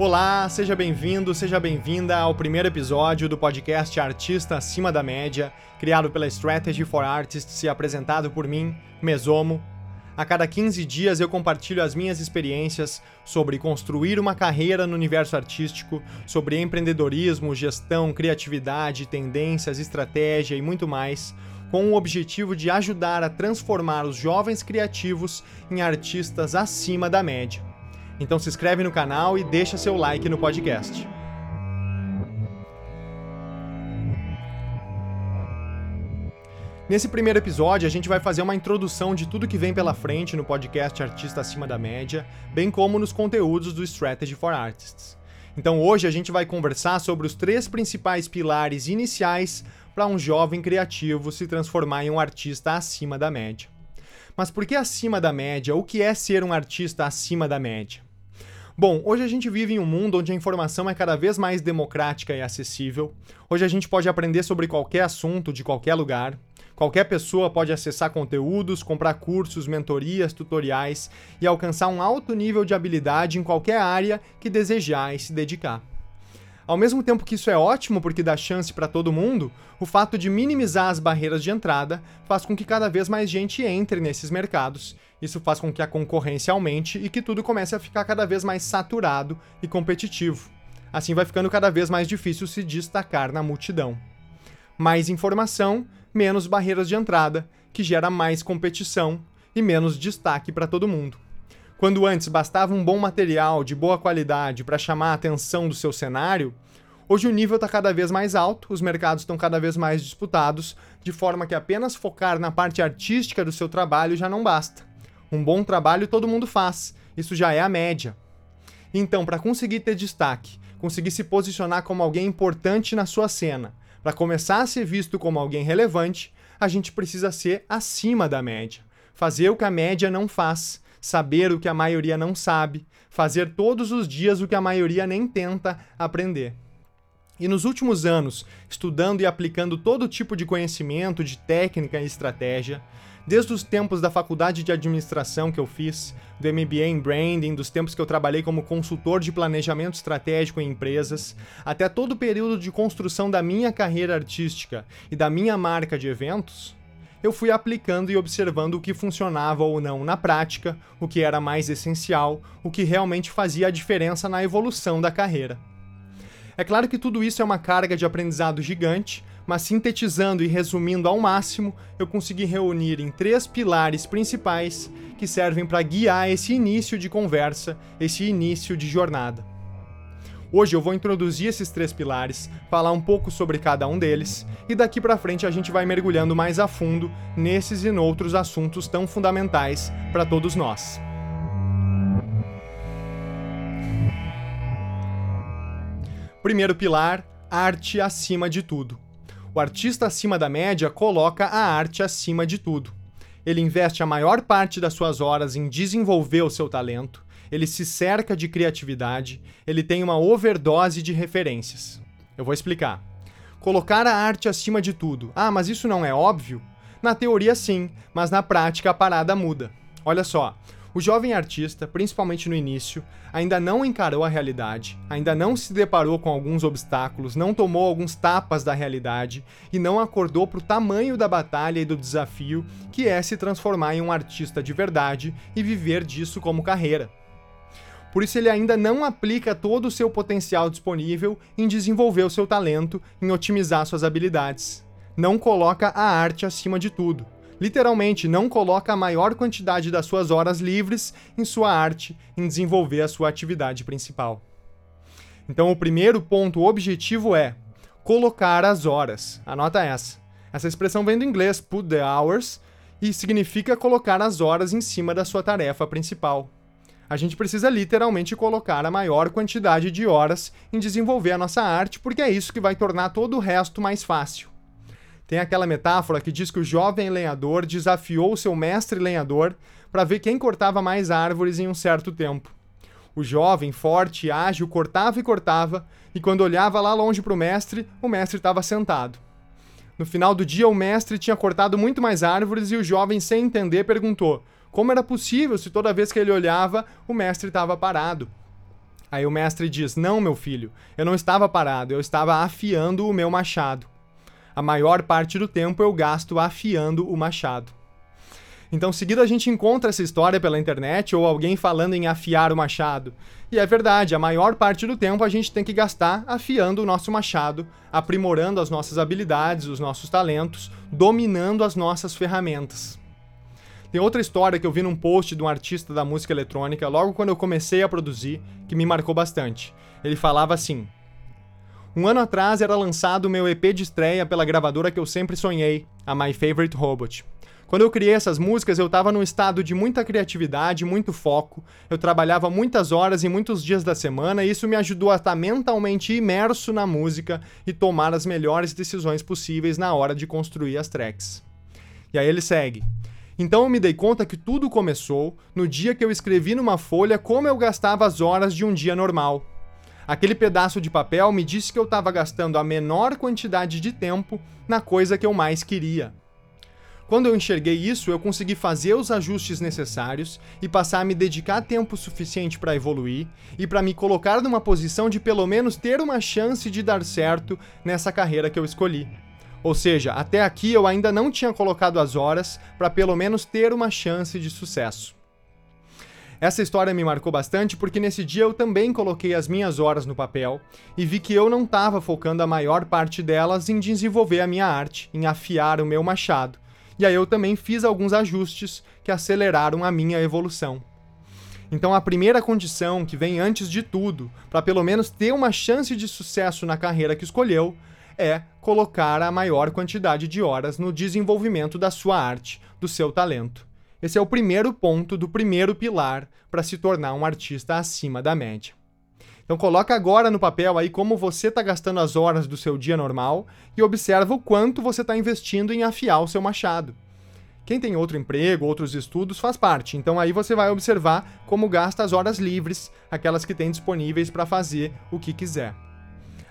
Olá, seja bem-vindo, seja bem-vinda ao primeiro episódio do podcast Artista Acima da Média, criado pela Strategy for Artists e apresentado por mim, Mesomo. A cada 15 dias eu compartilho as minhas experiências sobre construir uma carreira no universo artístico, sobre empreendedorismo, gestão, criatividade, tendências, estratégia e muito mais, com o objetivo de ajudar a transformar os jovens criativos em artistas acima da média. Então se inscreve no canal e deixa seu like no podcast. Nesse primeiro episódio, a gente vai fazer uma introdução de tudo que vem pela frente no podcast Artista Acima da Média, bem como nos conteúdos do Strategy for Artists. Então hoje a gente vai conversar sobre os três principais pilares iniciais para um jovem criativo se transformar em um artista acima da média. Mas por que acima da média? O que é ser um artista acima da média? Bom, hoje a gente vive em um mundo onde a informação é cada vez mais democrática e acessível. Hoje a gente pode aprender sobre qualquer assunto de qualquer lugar. Qualquer pessoa pode acessar conteúdos, comprar cursos, mentorias, tutoriais e alcançar um alto nível de habilidade em qualquer área que desejar e se dedicar. Ao mesmo tempo que isso é ótimo porque dá chance para todo mundo, o fato de minimizar as barreiras de entrada faz com que cada vez mais gente entre nesses mercados. Isso faz com que a concorrência aumente e que tudo comece a ficar cada vez mais saturado e competitivo. Assim vai ficando cada vez mais difícil se destacar na multidão. Mais informação, menos barreiras de entrada, que gera mais competição e menos destaque para todo mundo. Quando antes bastava um bom material de boa qualidade para chamar a atenção do seu cenário, hoje o nível está cada vez mais alto, os mercados estão cada vez mais disputados, de forma que apenas focar na parte artística do seu trabalho já não basta. Um bom trabalho todo mundo faz, isso já é a média. Então, para conseguir ter destaque, conseguir se posicionar como alguém importante na sua cena, para começar a ser visto como alguém relevante, a gente precisa ser acima da média. Fazer o que a média não faz, saber o que a maioria não sabe, fazer todos os dias o que a maioria nem tenta aprender. E nos últimos anos, estudando e aplicando todo tipo de conhecimento, de técnica e estratégia, desde os tempos da faculdade de administração que eu fiz, do MBA em branding, dos tempos que eu trabalhei como consultor de planejamento estratégico em empresas, até todo o período de construção da minha carreira artística e da minha marca de eventos, eu fui aplicando e observando o que funcionava ou não na prática, o que era mais essencial, o que realmente fazia a diferença na evolução da carreira. É claro que tudo isso é uma carga de aprendizado gigante, mas sintetizando e resumindo ao máximo, eu consegui reunir em três pilares principais que servem para guiar esse início de conversa, esse início de jornada. Hoje eu vou introduzir esses três pilares, falar um pouco sobre cada um deles, e daqui para frente a gente vai mergulhando mais a fundo nesses e noutros assuntos tão fundamentais para todos nós. Primeiro pilar: arte acima de tudo. O artista acima da média coloca a arte acima de tudo. Ele investe a maior parte das suas horas em desenvolver o seu talento, ele se cerca de criatividade, ele tem uma overdose de referências. Eu vou explicar. Colocar a arte acima de tudo. Ah, mas isso não é óbvio? Na teoria, sim, mas na prática a parada muda. Olha só. O jovem artista, principalmente no início, ainda não encarou a realidade, ainda não se deparou com alguns obstáculos, não tomou alguns tapas da realidade e não acordou para o tamanho da batalha e do desafio que é se transformar em um artista de verdade e viver disso como carreira. Por isso ele ainda não aplica todo o seu potencial disponível em desenvolver o seu talento, em otimizar suas habilidades. Não coloca a arte acima de tudo. Literalmente, não coloca a maior quantidade das suas horas livres em sua arte, em desenvolver a sua atividade principal. Então, o primeiro ponto objetivo é colocar as horas. Anota essa. Essa expressão vem do inglês put the hours e significa colocar as horas em cima da sua tarefa principal a gente precisa literalmente colocar a maior quantidade de horas em desenvolver a nossa arte, porque é isso que vai tornar todo o resto mais fácil. Tem aquela metáfora que diz que o jovem lenhador desafiou o seu mestre lenhador para ver quem cortava mais árvores em um certo tempo. O jovem, forte e ágil, cortava e cortava, e quando olhava lá longe para o mestre, o mestre estava sentado. No final do dia, o mestre tinha cortado muito mais árvores e o jovem, sem entender, perguntou: como era possível se toda vez que ele olhava, o mestre estava parado? Aí o mestre diz: Não, meu filho, eu não estava parado, eu estava afiando o meu machado. A maior parte do tempo eu gasto afiando o machado. Então, seguido a gente encontra essa história pela internet ou alguém falando em afiar o machado. E é verdade, a maior parte do tempo a gente tem que gastar afiando o nosso machado, aprimorando as nossas habilidades, os nossos talentos, dominando as nossas ferramentas. Tem outra história que eu vi num post de um artista da música eletrônica logo quando eu comecei a produzir, que me marcou bastante. Ele falava assim: Um ano atrás era lançado o meu EP de estreia pela gravadora que eu sempre sonhei, a My Favorite Robot. Quando eu criei essas músicas, eu estava num estado de muita criatividade, muito foco. Eu trabalhava muitas horas e muitos dias da semana, e isso me ajudou a estar mentalmente imerso na música e tomar as melhores decisões possíveis na hora de construir as tracks. E aí ele segue. Então eu me dei conta que tudo começou no dia que eu escrevi numa folha como eu gastava as horas de um dia normal. Aquele pedaço de papel me disse que eu estava gastando a menor quantidade de tempo na coisa que eu mais queria. Quando eu enxerguei isso, eu consegui fazer os ajustes necessários e passar a me dedicar tempo suficiente para evoluir e para me colocar numa posição de pelo menos ter uma chance de dar certo nessa carreira que eu escolhi. Ou seja, até aqui eu ainda não tinha colocado as horas para pelo menos ter uma chance de sucesso. Essa história me marcou bastante porque nesse dia eu também coloquei as minhas horas no papel e vi que eu não estava focando a maior parte delas em desenvolver a minha arte, em afiar o meu machado, e aí eu também fiz alguns ajustes que aceleraram a minha evolução. Então a primeira condição que vem antes de tudo, para pelo menos ter uma chance de sucesso na carreira que escolheu, é colocar a maior quantidade de horas no desenvolvimento da sua arte, do seu talento. Esse é o primeiro ponto do primeiro pilar para se tornar um artista acima da média. Então coloca agora no papel aí como você está gastando as horas do seu dia normal e observa o quanto você está investindo em afiar o seu machado. Quem tem outro emprego, outros estudos, faz parte. Então aí você vai observar como gasta as horas livres, aquelas que tem disponíveis para fazer o que quiser.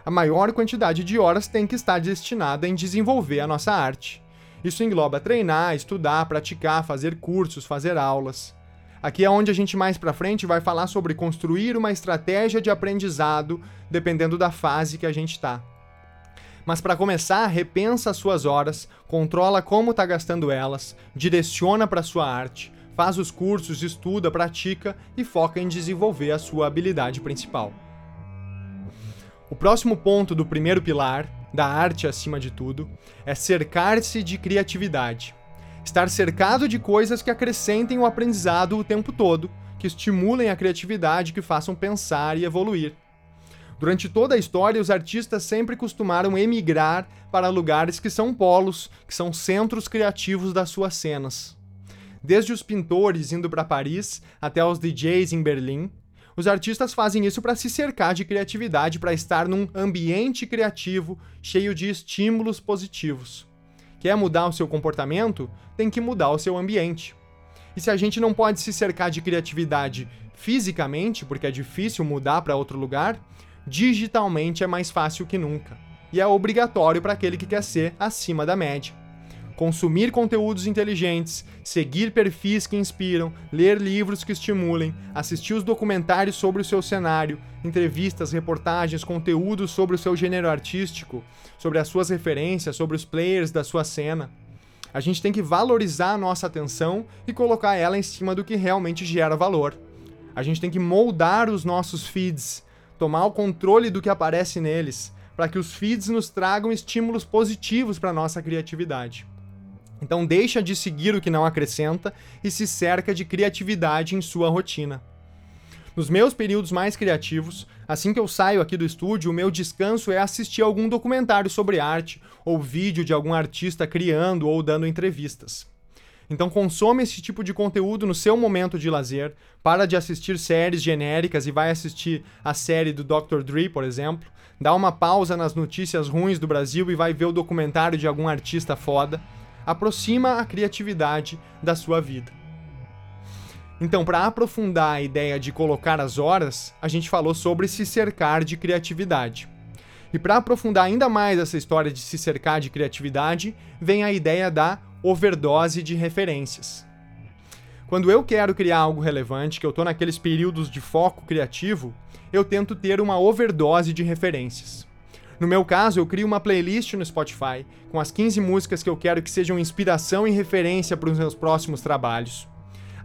A maior quantidade de horas tem que estar destinada em desenvolver a nossa arte. Isso engloba treinar, estudar, praticar, fazer cursos, fazer aulas. Aqui é onde a gente mais para frente vai falar sobre construir uma estratégia de aprendizado dependendo da fase que a gente está. Mas para começar, repensa as suas horas, controla como está gastando elas, direciona para sua arte, faz os cursos, estuda, pratica e foca em desenvolver a sua habilidade principal. O próximo ponto do primeiro pilar, da arte acima de tudo, é cercar-se de criatividade. Estar cercado de coisas que acrescentem o aprendizado o tempo todo, que estimulem a criatividade, que façam pensar e evoluir. Durante toda a história, os artistas sempre costumaram emigrar para lugares que são polos, que são centros criativos das suas cenas. Desde os pintores indo para Paris até os DJs em Berlim, os artistas fazem isso para se cercar de criatividade, para estar num ambiente criativo cheio de estímulos positivos. Quer mudar o seu comportamento? Tem que mudar o seu ambiente. E se a gente não pode se cercar de criatividade fisicamente, porque é difícil mudar para outro lugar, digitalmente é mais fácil que nunca. E é obrigatório para aquele que quer ser acima da média consumir conteúdos inteligentes, seguir perfis que inspiram, ler livros que estimulem, assistir os documentários sobre o seu cenário, entrevistas, reportagens, conteúdos sobre o seu gênero artístico, sobre as suas referências, sobre os players da sua cena. A gente tem que valorizar a nossa atenção e colocar ela em cima do que realmente gera valor. A gente tem que moldar os nossos feeds, tomar o controle do que aparece neles, para que os feeds nos tragam estímulos positivos para nossa criatividade. Então deixa de seguir o que não acrescenta e se cerca de criatividade em sua rotina. Nos meus períodos mais criativos, assim que eu saio aqui do estúdio, o meu descanso é assistir algum documentário sobre arte ou vídeo de algum artista criando ou dando entrevistas. Então consome esse tipo de conteúdo no seu momento de lazer, para de assistir séries genéricas e vai assistir a série do Dr. Dre, por exemplo, dá uma pausa nas notícias ruins do Brasil e vai ver o documentário de algum artista foda aproxima a criatividade da sua vida. Então, para aprofundar a ideia de colocar as horas, a gente falou sobre se cercar de criatividade. E para aprofundar ainda mais essa história de se cercar de criatividade, vem a ideia da overdose de referências. Quando eu quero criar algo relevante, que eu tô naqueles períodos de foco criativo, eu tento ter uma overdose de referências. No meu caso, eu crio uma playlist no Spotify com as 15 músicas que eu quero que sejam inspiração e referência para os meus próximos trabalhos.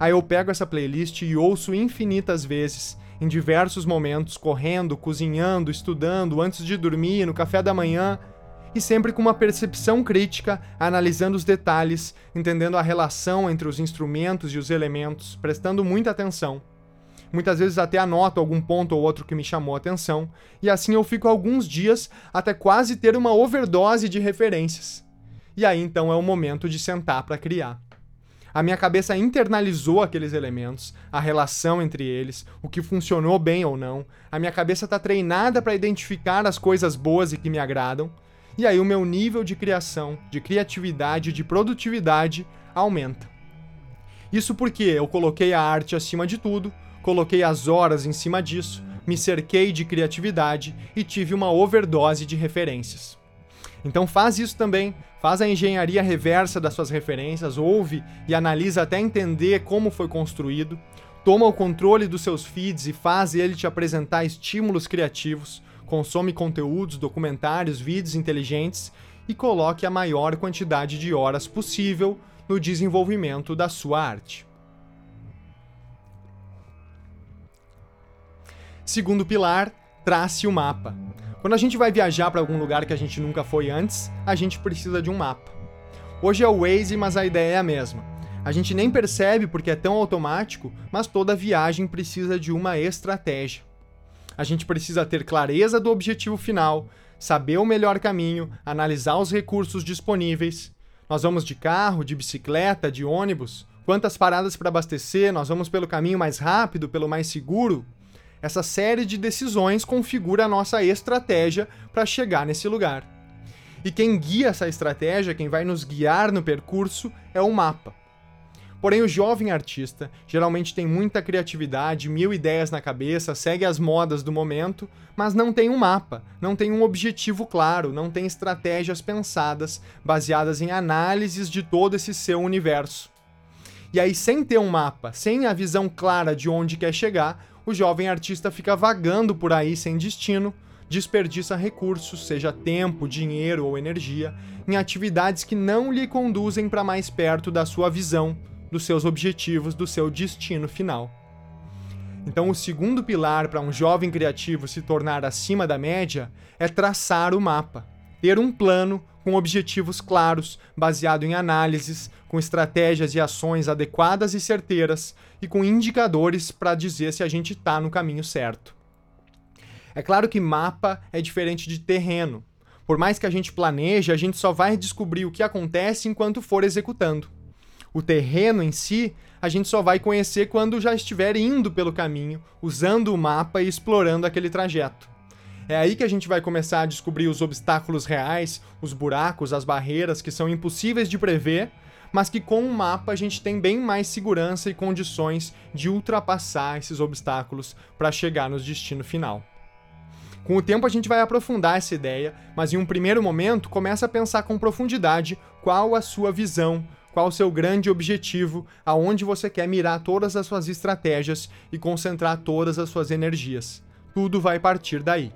Aí eu pego essa playlist e ouço infinitas vezes, em diversos momentos, correndo, cozinhando, estudando, antes de dormir, no café da manhã, e sempre com uma percepção crítica, analisando os detalhes, entendendo a relação entre os instrumentos e os elementos, prestando muita atenção. Muitas vezes até anoto algum ponto ou outro que me chamou a atenção, e assim eu fico alguns dias até quase ter uma overdose de referências. E aí então é o momento de sentar para criar. A minha cabeça internalizou aqueles elementos, a relação entre eles, o que funcionou bem ou não. A minha cabeça está treinada para identificar as coisas boas e que me agradam. E aí o meu nível de criação, de criatividade, de produtividade aumenta. Isso porque eu coloquei a arte acima de tudo, coloquei as horas em cima disso, me cerquei de criatividade e tive uma overdose de referências. Então faz isso também, faz a engenharia reversa das suas referências, ouve e analisa até entender como foi construído, toma o controle dos seus feeds e faz ele te apresentar estímulos criativos, consome conteúdos, documentários, vídeos inteligentes e coloque a maior quantidade de horas possível no desenvolvimento da sua arte. Segundo pilar, trace o mapa. Quando a gente vai viajar para algum lugar que a gente nunca foi antes, a gente precisa de um mapa. Hoje é o Waze, mas a ideia é a mesma. A gente nem percebe porque é tão automático, mas toda viagem precisa de uma estratégia. A gente precisa ter clareza do objetivo final, saber o melhor caminho, analisar os recursos disponíveis. Nós vamos de carro, de bicicleta, de ônibus? Quantas paradas para abastecer? Nós vamos pelo caminho mais rápido, pelo mais seguro? Essa série de decisões configura a nossa estratégia para chegar nesse lugar. E quem guia essa estratégia, quem vai nos guiar no percurso, é o mapa. Porém, o jovem artista geralmente tem muita criatividade, mil ideias na cabeça, segue as modas do momento, mas não tem um mapa, não tem um objetivo claro, não tem estratégias pensadas, baseadas em análises de todo esse seu universo. E aí, sem ter um mapa, sem a visão clara de onde quer chegar, o jovem artista fica vagando por aí sem destino, desperdiça recursos, seja tempo, dinheiro ou energia, em atividades que não lhe conduzem para mais perto da sua visão, dos seus objetivos, do seu destino final. Então, o segundo pilar para um jovem criativo se tornar acima da média é traçar o mapa, ter um plano com objetivos claros, baseado em análises, com estratégias e ações adequadas e certeiras e com indicadores para dizer se a gente está no caminho certo. É claro que mapa é diferente de terreno. Por mais que a gente planeje, a gente só vai descobrir o que acontece enquanto for executando. O terreno em si, a gente só vai conhecer quando já estiver indo pelo caminho, usando o mapa e explorando aquele trajeto. É aí que a gente vai começar a descobrir os obstáculos reais, os buracos, as barreiras que são impossíveis de prever, mas que com o mapa a gente tem bem mais segurança e condições de ultrapassar esses obstáculos para chegar no destino final. Com o tempo a gente vai aprofundar essa ideia, mas em um primeiro momento começa a pensar com profundidade qual a sua visão, qual o seu grande objetivo, aonde você quer mirar todas as suas estratégias e concentrar todas as suas energias. Tudo vai partir daí.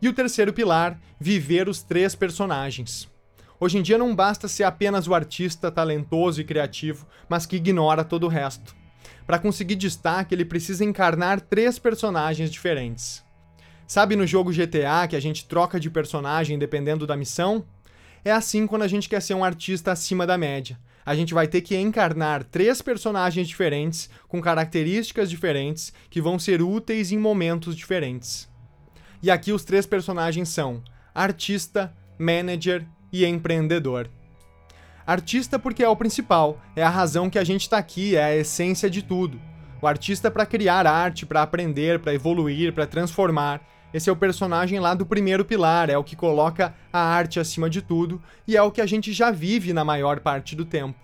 E o terceiro pilar, viver os três personagens. Hoje em dia não basta ser apenas o artista talentoso e criativo, mas que ignora todo o resto. Para conseguir destaque, ele precisa encarnar três personagens diferentes. Sabe no jogo GTA que a gente troca de personagem dependendo da missão? É assim quando a gente quer ser um artista acima da média. A gente vai ter que encarnar três personagens diferentes, com características diferentes, que vão ser úteis em momentos diferentes. E aqui os três personagens são artista, manager e empreendedor. Artista porque é o principal, é a razão que a gente está aqui, é a essência de tudo. O artista para criar arte, para aprender, para evoluir, para transformar. Esse é o personagem lá do primeiro pilar, é o que coloca a arte acima de tudo e é o que a gente já vive na maior parte do tempo.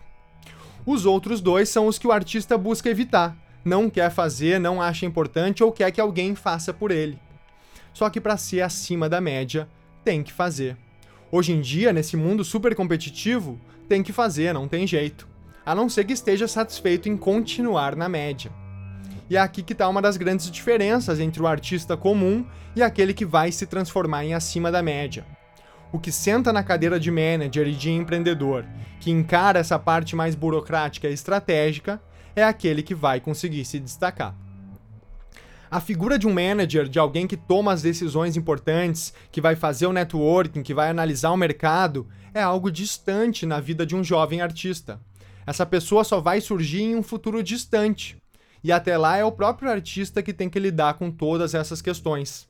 Os outros dois são os que o artista busca evitar, não quer fazer, não acha importante ou quer que alguém faça por ele. Só que para ser acima da média, tem que fazer. Hoje em dia, nesse mundo super competitivo, tem que fazer, não tem jeito. A não ser que esteja satisfeito em continuar na média. E é aqui que está uma das grandes diferenças entre o artista comum e aquele que vai se transformar em acima da média. O que senta na cadeira de manager e de empreendedor, que encara essa parte mais burocrática e estratégica, é aquele que vai conseguir se destacar. A figura de um manager, de alguém que toma as decisões importantes, que vai fazer o networking, que vai analisar o mercado, é algo distante na vida de um jovem artista. Essa pessoa só vai surgir em um futuro distante. E até lá é o próprio artista que tem que lidar com todas essas questões.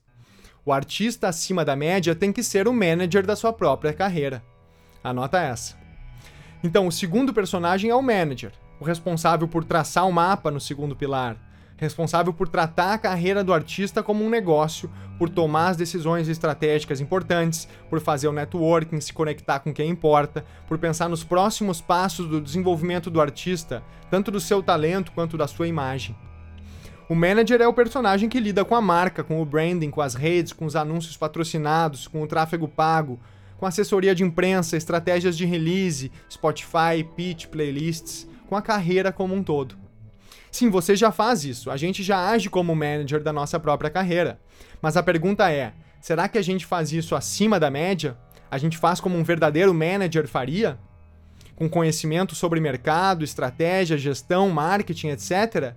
O artista acima da média tem que ser o manager da sua própria carreira. Anota essa. Então, o segundo personagem é o manager, o responsável por traçar o mapa no segundo pilar, responsável por tratar a carreira do artista como um negócio, por tomar as decisões estratégicas importantes, por fazer o networking, se conectar com quem importa, por pensar nos próximos passos do desenvolvimento do artista, tanto do seu talento quanto da sua imagem. O manager é o personagem que lida com a marca, com o branding, com as redes, com os anúncios patrocinados, com o tráfego pago, com assessoria de imprensa, estratégias de release, Spotify, pitch, playlists, com a carreira como um todo. Sim, você já faz isso. A gente já age como manager da nossa própria carreira. Mas a pergunta é: será que a gente faz isso acima da média? A gente faz como um verdadeiro manager faria? Com conhecimento sobre mercado, estratégia, gestão, marketing, etc?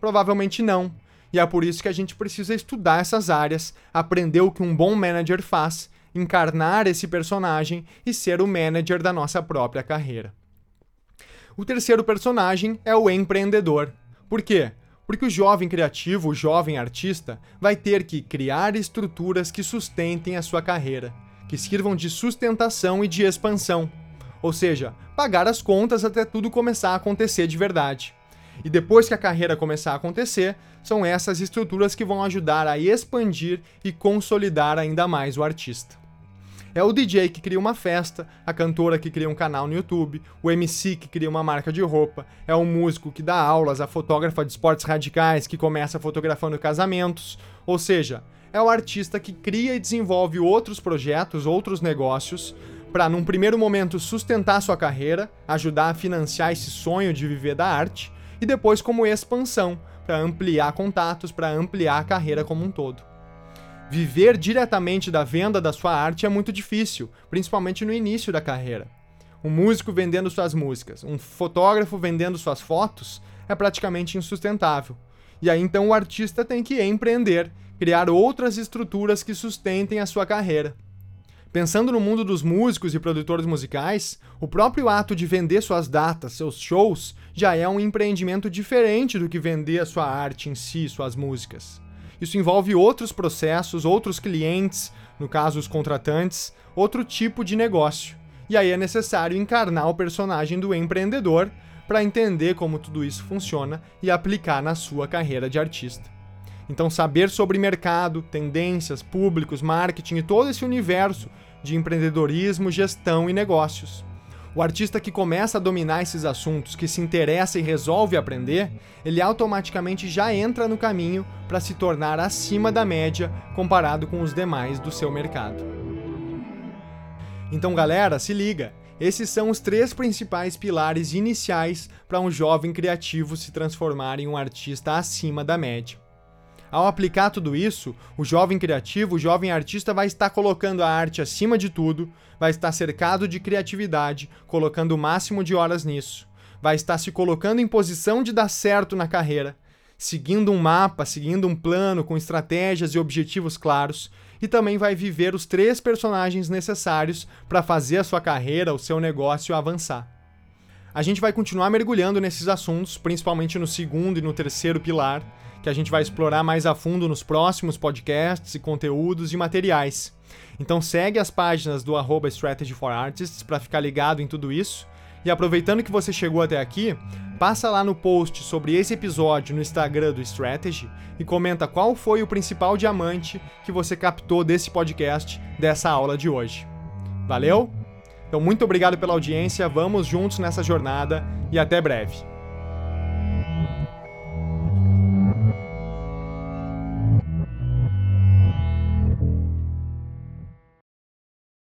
Provavelmente não. E é por isso que a gente precisa estudar essas áreas, aprender o que um bom manager faz, encarnar esse personagem e ser o manager da nossa própria carreira. O terceiro personagem é o empreendedor. Por quê? Porque o jovem criativo, o jovem artista, vai ter que criar estruturas que sustentem a sua carreira, que sirvam de sustentação e de expansão. Ou seja, pagar as contas até tudo começar a acontecer de verdade. E depois que a carreira começar a acontecer, são essas estruturas que vão ajudar a expandir e consolidar ainda mais o artista. É o DJ que cria uma festa, a cantora que cria um canal no YouTube, o MC que cria uma marca de roupa, é o músico que dá aulas, a fotógrafa de esportes radicais que começa fotografando casamentos, ou seja, é o artista que cria e desenvolve outros projetos, outros negócios, para num primeiro momento sustentar sua carreira, ajudar a financiar esse sonho de viver da arte, e depois como expansão, para ampliar contatos, para ampliar a carreira como um todo. Viver diretamente da venda da sua arte é muito difícil, principalmente no início da carreira. Um músico vendendo suas músicas, um fotógrafo vendendo suas fotos é praticamente insustentável. E aí então o artista tem que empreender, criar outras estruturas que sustentem a sua carreira. Pensando no mundo dos músicos e produtores musicais, o próprio ato de vender suas datas, seus shows, já é um empreendimento diferente do que vender a sua arte em si, suas músicas. Isso envolve outros processos, outros clientes, no caso os contratantes, outro tipo de negócio. E aí é necessário encarnar o personagem do empreendedor para entender como tudo isso funciona e aplicar na sua carreira de artista. Então, saber sobre mercado, tendências, públicos, marketing e todo esse universo de empreendedorismo, gestão e negócios. O artista que começa a dominar esses assuntos, que se interessa e resolve aprender, ele automaticamente já entra no caminho para se tornar acima da média comparado com os demais do seu mercado. Então, galera, se liga! Esses são os três principais pilares iniciais para um jovem criativo se transformar em um artista acima da média. Ao aplicar tudo isso, o jovem criativo, o jovem artista vai estar colocando a arte acima de tudo, vai estar cercado de criatividade, colocando o máximo de horas nisso, vai estar se colocando em posição de dar certo na carreira, seguindo um mapa, seguindo um plano com estratégias e objetivos claros, e também vai viver os três personagens necessários para fazer a sua carreira, o seu negócio avançar. A gente vai continuar mergulhando nesses assuntos, principalmente no segundo e no terceiro pilar que a gente vai explorar mais a fundo nos próximos podcasts e conteúdos e materiais. Então segue as páginas do arroba Strategy for Artists para ficar ligado em tudo isso. E aproveitando que você chegou até aqui, passa lá no post sobre esse episódio no Instagram do Strategy e comenta qual foi o principal diamante que você captou desse podcast, dessa aula de hoje. Valeu? Então, muito obrigado pela audiência, vamos juntos nessa jornada e até breve.